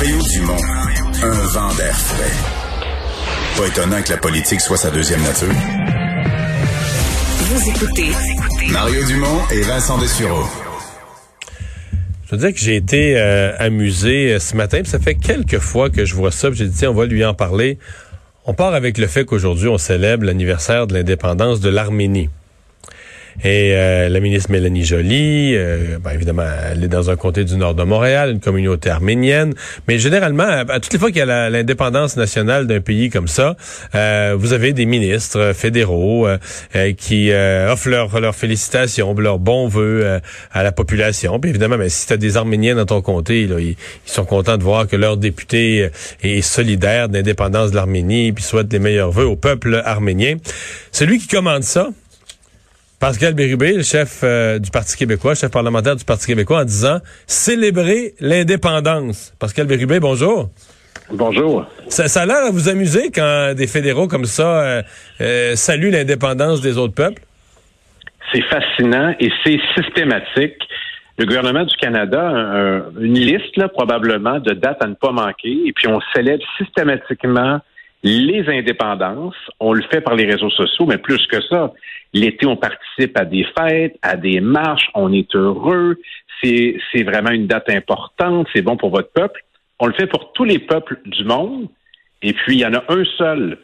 Mario Dumont, un vent d'air frais. Pas étonnant que la politique soit sa deuxième nature. Vous écoutez Mario Dumont et Vincent Dessureau. Je veux dire que j'ai été euh, amusé euh, ce matin, puis ça fait quelques fois que je vois ça, puis j'ai dit, tiens, on va lui en parler. On part avec le fait qu'aujourd'hui, on célèbre l'anniversaire de l'indépendance de l'Arménie. Et euh, la ministre Mélanie Joly, euh, ben, évidemment, elle est dans un comté du nord de Montréal, une communauté arménienne. Mais généralement, à, toutes les fois qu'il y a l'indépendance nationale d'un pays comme ça, euh, vous avez des ministres fédéraux qui offrent leurs leur félicitations, leurs bons voeux à la population. Puis évidemment, ben, si tu as des Arméniens dans ton comté, là, ils, sont contents de voir que leur député est solidaire d'indépendance de l'Arménie, puis souhaite les meilleurs voeux au peuple arménien. Celui qui commande ça, Pascal Bérubé, le chef euh, du Parti québécois, chef parlementaire du Parti québécois, en disant célébrer l'indépendance. Pascal Bérubé, bonjour. Bonjour. Ça, ça, a l'air à vous amuser quand des fédéraux comme ça euh, euh, saluent l'indépendance des autres peuples? C'est fascinant et c'est systématique. Le gouvernement du Canada a une liste, là, probablement, de dates à ne pas manquer, et puis on célèbre systématiquement les indépendances. On le fait par les réseaux sociaux, mais plus que ça, L'été, on participe à des fêtes, à des marches, on est heureux, c'est, vraiment une date importante, c'est bon pour votre peuple. On le fait pour tous les peuples du monde, et puis il y en a un seul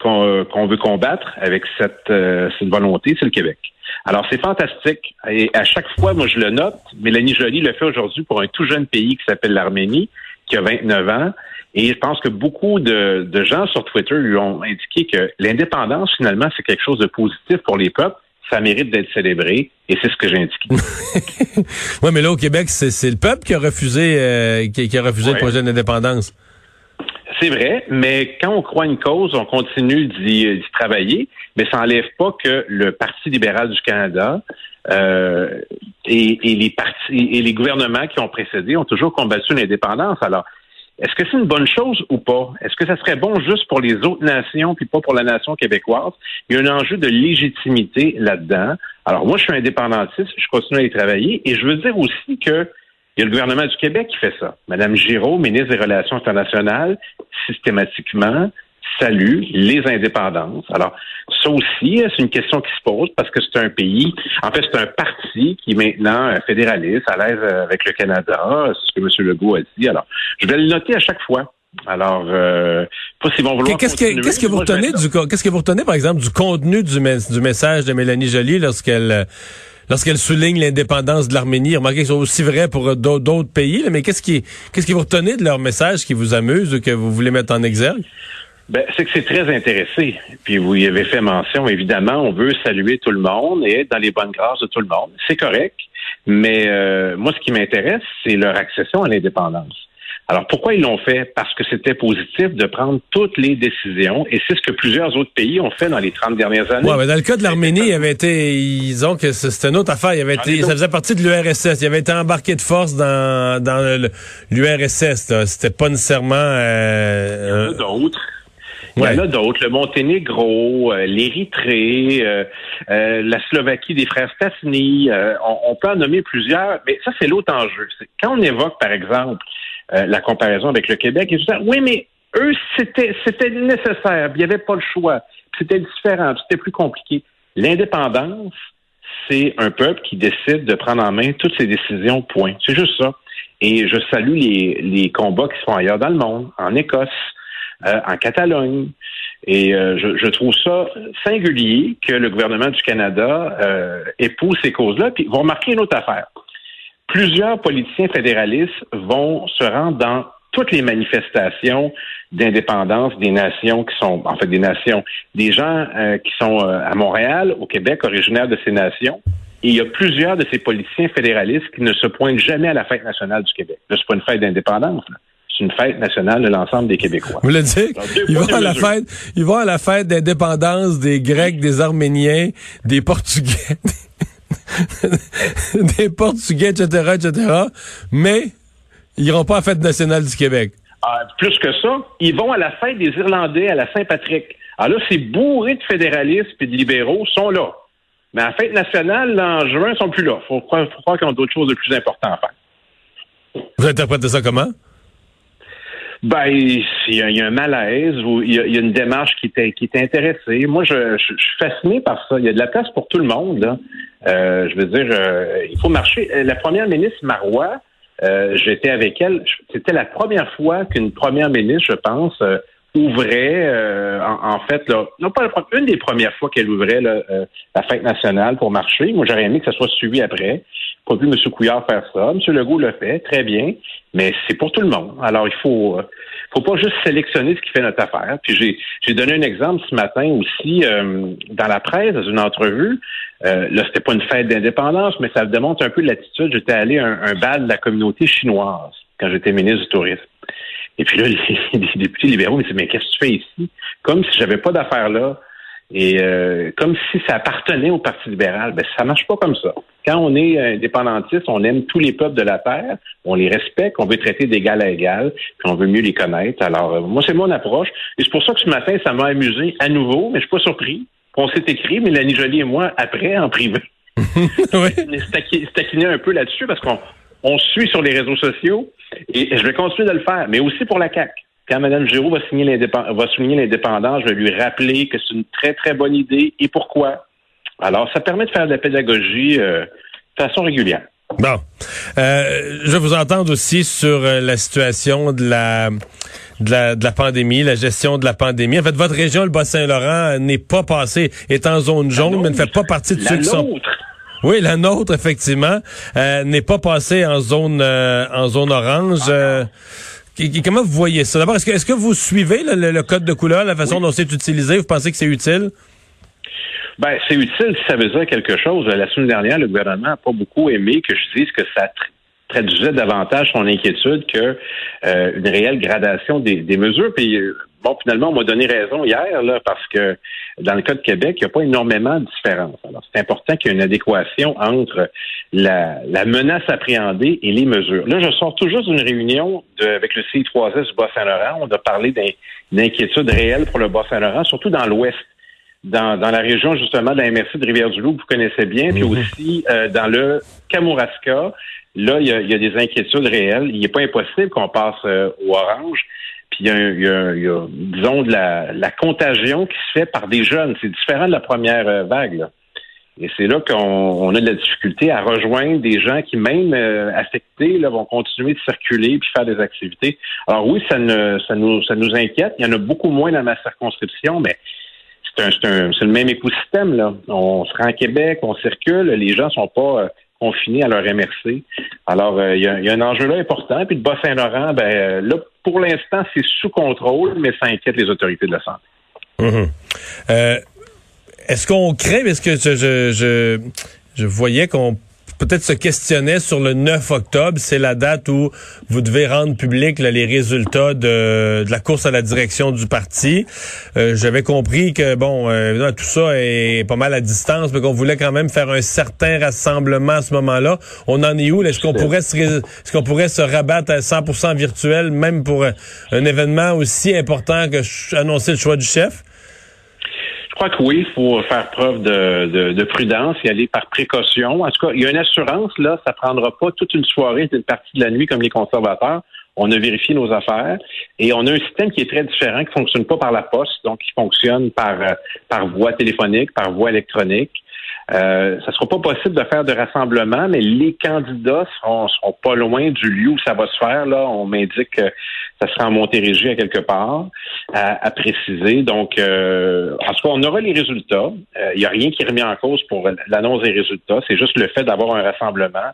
qu'on, veut combattre avec cette, euh, cette volonté, c'est le Québec. Alors c'est fantastique, et à chaque fois, moi je le note, Mélanie Joly le fait aujourd'hui pour un tout jeune pays qui s'appelle l'Arménie, qui a 29 ans, et je pense que beaucoup de, gens sur Twitter lui ont indiqué que l'indépendance, finalement, c'est quelque chose de positif pour les peuples. Ça mérite d'être célébré et c'est ce que j'ai indiqué. oui, mais là, au Québec, c'est le peuple qui a refusé, euh, qui, a refusé le projet d'indépendance. C'est vrai, mais quand on croit une cause, on continue d'y travailler, mais ça n'enlève pas que le Parti libéral du Canada euh, et, et, les partis et les gouvernements qui ont précédé ont toujours combattu l'indépendance. Alors, est-ce que c'est une bonne chose ou pas? Est-ce que ça serait bon juste pour les autres nations puis pas pour la nation québécoise? Il y a un enjeu de légitimité là-dedans. Alors, moi, je suis indépendantiste, je continue à y travailler et je veux dire aussi que il y a le gouvernement du Québec qui fait ça. Madame Giraud, ministre des Relations internationales, systématiquement, salue les indépendances. Alors, ça aussi, c'est une question qui se pose parce que c'est un pays, en fait, c'est un parti qui est maintenant fédéraliste, à l'aise avec le Canada, c'est ce que M. Legault a dit. Alors, je vais le noter à chaque fois. Alors, euh, pas s'ils vont vouloir. Qu'est-ce que, qu'est-ce que vous retenez du, qu'est-ce que vous retenez, par exemple, du contenu du, du message de Mélanie Joly lorsqu'elle, lorsqu'elle souligne l'indépendance de l'Arménie? Remarquez que c'est aussi vrai pour d'autres pays, mais qu'est-ce qui, qu'est-ce que vous retenez de leur message qui vous amuse ou que vous voulez mettre en exergue? Ben, c'est que c'est très intéressé. Puis vous y avez fait mention, évidemment, on veut saluer tout le monde et être dans les bonnes grâces de tout le monde. C'est correct. Mais euh, moi, ce qui m'intéresse, c'est leur accession à l'indépendance. Alors pourquoi ils l'ont fait? Parce que c'était positif de prendre toutes les décisions et c'est ce que plusieurs autres pays ont fait dans les 30 dernières années. Ouais, mais dans le cas de l'Arménie, il avait été, ils ont que c'était une autre affaire. Il avait été, ça faisait partie de l'URSS. Il avait été embarqué de force dans, dans l'URSS. C'était pas nécessairement. Euh, il y en a d'autres. Il y en a d'autres, le Monténégro, euh, l'Érythrée, euh, euh, la Slovaquie des frères Stasny. On, peut en nommer plusieurs, mais ça, c'est l'autre enjeu. Quand on évoque, par exemple, la comparaison avec le Québec, et tout ça, oui, mais eux, c'était, c'était nécessaire, il n'y avait pas le choix. C'était différent, c'était plus compliqué. L'indépendance, c'est un peuple qui décide de prendre en main toutes ses décisions, point. C'est juste ça. Et je salue les, les combats qui se font ailleurs dans le monde, en Écosse, euh, en Catalogne. Et euh, je, trouve ça singulier que le gouvernement du Canada euh, épouse ces causes-là. Puis vous remarquez une autre affaire. Plusieurs politiciens fédéralistes vont se rendre dans toutes les manifestations d'indépendance des nations qui sont, en fait, des nations, des gens qui sont à Montréal, au Québec, originaires de ces nations. Et il y a plusieurs de ces politiciens fédéralistes qui ne se pointent jamais à la fête nationale du Québec. Là, c'est pas une fête d'indépendance c'est une fête nationale de l'ensemble des Québécois. Vous voulez dire, ils vont à la fête, ils vont à la fête d'indépendance des Grecs, des Arméniens, des Portugais, des Portugais, etc., etc., mais ils iront pas à la fête nationale du Québec. Ah, plus que ça, ils vont à la fête des Irlandais à la Saint-Patrick. Alors là, c'est bourré de fédéralistes et de libéraux sont là. Mais à la fête nationale, en juin, ils sont plus là. Faut croire, faut croire qu'ils ont d'autres choses de plus importantes à faire. Vous interprétez ça comment? Ben, il y, a, un malaise ou il y a, une démarche qui était qui est intéressée. Moi, je, suis fasciné par ça. Il y a de la place pour tout le monde. Euh, je veux dire, euh, il faut marcher. La première ministre Marois, euh, j'étais avec elle. C'était la première fois qu'une première ministre, je pense, ouvrait, en, fait, là, non pas une des premières fois qu'elle ouvrait la fête nationale pour marcher. Moi, j'aurais aimé que ça soit suivi après pas vu M. Couillard faire ça. M. Legault le fait, très bien, mais c'est pour tout le monde. Alors, il faut, euh, faut pas juste sélectionner ce qui fait notre affaire. Puis j'ai, j'ai donné un exemple ce matin aussi euh, dans la presse, dans une entrevue. Euh, là, c'était pas une fête d'indépendance, mais ça démontre un peu l'attitude. J'étais allé à un, bal de la communauté chinoise quand j'étais ministre du Tourisme. Et puis là, les, députés libéraux me disent Mais qu'est-ce que tu fais ici? Comme si j'avais pas d'affaires là. Et euh, comme si ça appartenait au Parti libéral, ben ça marche pas comme ça. Quand on est indépendantiste, on aime tous les peuples de la terre, on les respecte, on veut traiter d'égal à égal, puis on veut mieux les connaître. Alors euh, moi c'est mon approche, et c'est pour ça que ce matin ça m'a amusé à nouveau, mais je suis pas surpris. On s'est écrit, Mélanie Jolie et moi après en privé. oui. se taquiner un peu là-dessus parce qu'on on suit sur les réseaux sociaux et je vais continuer de le faire, mais aussi pour la CAC quand Mme Giroux va, signer va souligner l'indépendance, je vais lui rappeler que c'est une très, très bonne idée et pourquoi? Alors, ça permet de faire de la pédagogie euh, de façon régulière. Bon. Euh, je vais vous entendre aussi sur euh, la situation de la, de la, de la pandémie, la gestion de la pandémie. En fait, votre région, le Bas-Saint-Laurent, n'est pas passé, est en zone jaune, mais ne fait pas partie de ceux qui sont... Oui, la nôtre, effectivement, n'est pas passée en zone en zone orange. Ah Comment vous voyez ça? D'abord, est-ce que, est-ce que vous suivez le, code de couleur, la façon dont c'est utilisé? Vous pensez que c'est utile? Ben, c'est utile si ça veut dire quelque chose. La semaine dernière, le gouvernement n'a pas beaucoup aimé que je dise que ça traduisait davantage son inquiétude que euh, une réelle gradation des, des mesures. Puis euh, bon, finalement, on m'a donné raison hier, là, parce que dans le cas de Québec, il n'y a pas énormément de différence. Alors, c'est important qu'il y ait une adéquation entre la, menace appréhendée et les mesures. Là, je sors toujours d'une réunion avec le CI3S du Bas-Saint-Laurent. On a parlé d'une inquiétude réelle pour le Bas-Saint-Laurent, surtout dans l'Ouest. Dans, la région justement de la MRC de Rivière-du-Loup, vous connaissez bien, puis mhm. aussi euh, dans le Kamouraska, là, il y, a, des inquiétudes réelles. Il n'est pas impossible qu'on passe euh, au orange. Puis il y, a, disons, de la, contagion qui se fait par des jeunes. C'est différent de la première euh, vague. Et c'est là qu'on a de la difficulté à rejoindre des gens qui, même euh, affectés, là, vont continuer de circuler puis faire des activités. Alors oui, ça, ne, ça, nous, ça nous inquiète. Il y en a beaucoup moins dans ma circonscription, mais c'est le même écosystème. Là. On se rend à Québec, on circule, les gens sont pas euh, confinés à leur MRC. Alors, il y, a, un enjeu là important. Puis le Bas-Saint-Laurent, ben là, pour l'instant, c'est sous contrôle, mais ça inquiète les autorités de la santé. Mhm. Euh, est-ce qu'on crée, est-ce que je, je, je voyais qu'on peut-être se questionnait sur le 9 octobre. C'est la date où vous devez rendre public les résultats de, la course à la direction du parti. Euh, j'avais compris que, bon, euh, tout ça est pas mal à distance, mais qu'on voulait quand même faire un certain rassemblement à ce moment-là. On en est où? Est-ce qu'on pourrait, se, est-ce qu'on pourrait se rabattre à 100% virtuel, même pour un événement aussi important que annoncer le choix du chef? Je crois que oui, il faut faire preuve de, de, prudence et aller par précaution. En tout cas, il y a une assurance, là, ça prendra pas toute une soirée, une partie de la nuit comme les conservateurs. On a vérifié nos affaires et on a un système qui est très différent, qui fonctionne pas par la poste, donc qui fonctionne par, euh, par voie téléphonique, par voie électronique. Euh, ça sera pas possible de faire de rassemblement, mais les candidats seront, seront pas loin du lieu où ça va se faire. Là, on m'indique que ça sera en Montérégie à quelque part, à, préciser. Donc, euh, en tout cas, on aura les résultats. Il euh, n'y a rien qui est remis en cause pour l'annonce des résultats. C'est juste le fait d'avoir un rassemblement.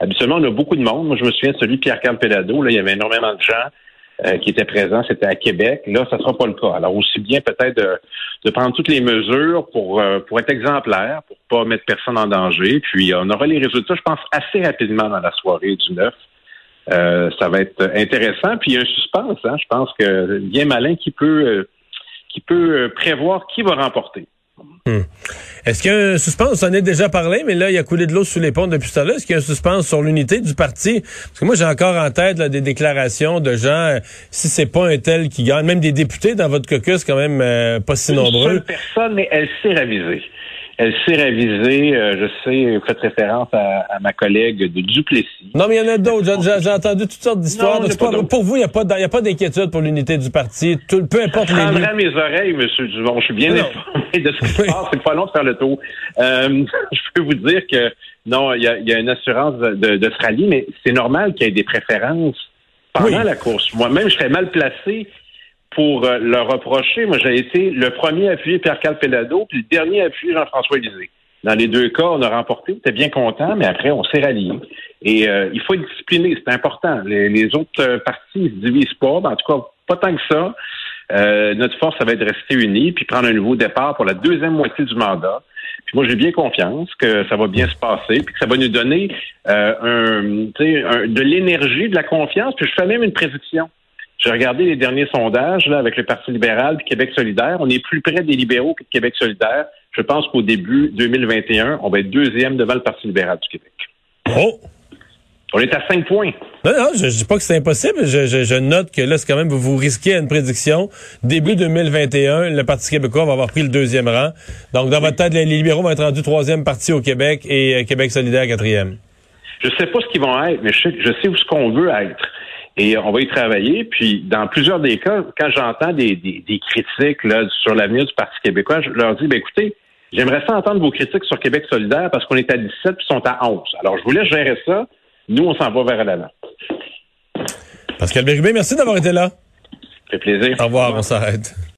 Habituellement, on a beaucoup de monde. Moi, je me souviens de celui de Pierre-Carl. Là, il y avait énormément de gens. Euh, qui étaient présents, c'était à Québec. Là, ça ne sera pas le cas. Alors, aussi bien peut-être de, prendre toutes les mesures pour, euh, pour être exemplaire, pour pas mettre personne en danger. Puis, on aura les résultats, je pense, assez rapidement dans la soirée du 9. Euh, ça va être intéressant. Puis il y a un suspense. Hein. Je pense que bien malin qui peut euh, qui peut euh, prévoir qui va remporter. Hmm. Est-ce qu'il y a un suspense? On en a déjà parlé, mais là, il y a coulé de l'eau sous les ponts depuis tout à l'heure. Est-ce qu'il y a un suspense sur l'unité du parti? Parce que moi, j'ai encore en tête des déclarations de gens, si c'est pas un tel qui gagne, même des députés dans votre caucus, quand même pas si nombreux. Personne, mais elle s'est ravisée elle s'est révisée. je sais, vous faites référence à, ma collègue de Duplessis. Non, mais il y en a d'autres. J'ai entendu toutes sortes d'histoires. Pour vous, il n'y a pas d'inquiétude pour l'unité du parti. Tout, peu importe je les mes oreilles, M. Duvon. Je suis bien informé de ce qui se passe. C'est pas long de faire le tour. je peux vous dire que non, il y a, une assurance de, de se rallier, mais c'est normal qu'il y ait des préférences pendant la course. Moi-même, je serais mal placé pour euh, le reprocher. Moi, j'ai été le premier à appuyer Pierre-Carl puis le dernier à appuyer Jean-François Lisée. Dans les deux cas, on a remporté, on était bien content, mais après, on s'est rallié. Et euh, il faut être discipliné, c'est important. Les, autres euh, partis ne se divisent pas, en tout cas, pas tant que ça. notre force, ça va être de rester unis, puis prendre un nouveau départ pour la deuxième moitié du mandat. Puis moi, j'ai bien confiance que ça va bien se passer, puis que ça va nous donner euh, un, de l'énergie, de la confiance. Puis je fais même une prédiction. J'ai regardé les derniers sondages là, avec le Parti libéral et Québec solidaire. On est plus près des libéraux que de Québec solidaire. Je pense qu'au début 2021, on va être deuxième devant le Parti libéral du Québec. Oh! On est à 5 points. Non, non, je, ne dis pas que c'est impossible. Je, je, note que là, c'est quand même, vous, vous risquez une prédiction. Début 2021, le Parti québécois va avoir pris le deuxième rang. Donc, dans votre tête, les libéraux vont être rendus troisième parti au Québec et euh, Québec solidaire quatrième. Je sais pas ce qu'ils vont être, mais je sais, je sais où ce qu'on veut être. Et on va y travailler. Puis, dans plusieurs des cas, quand j'entends des, des, des, critiques là, sur l'avenir du Parti québécois, je leur dis, ben écoutez, j'aimerais ça entendre vos critiques sur Québec solidaire parce qu'on est à 17 puis ils sont à 11. Alors, je vous laisse gérer ça. Nous, on s'en va vers l'avant. Pascal Bérubé, merci d'avoir été là. Ça fait plaisir. Au revoir, on s'arrête.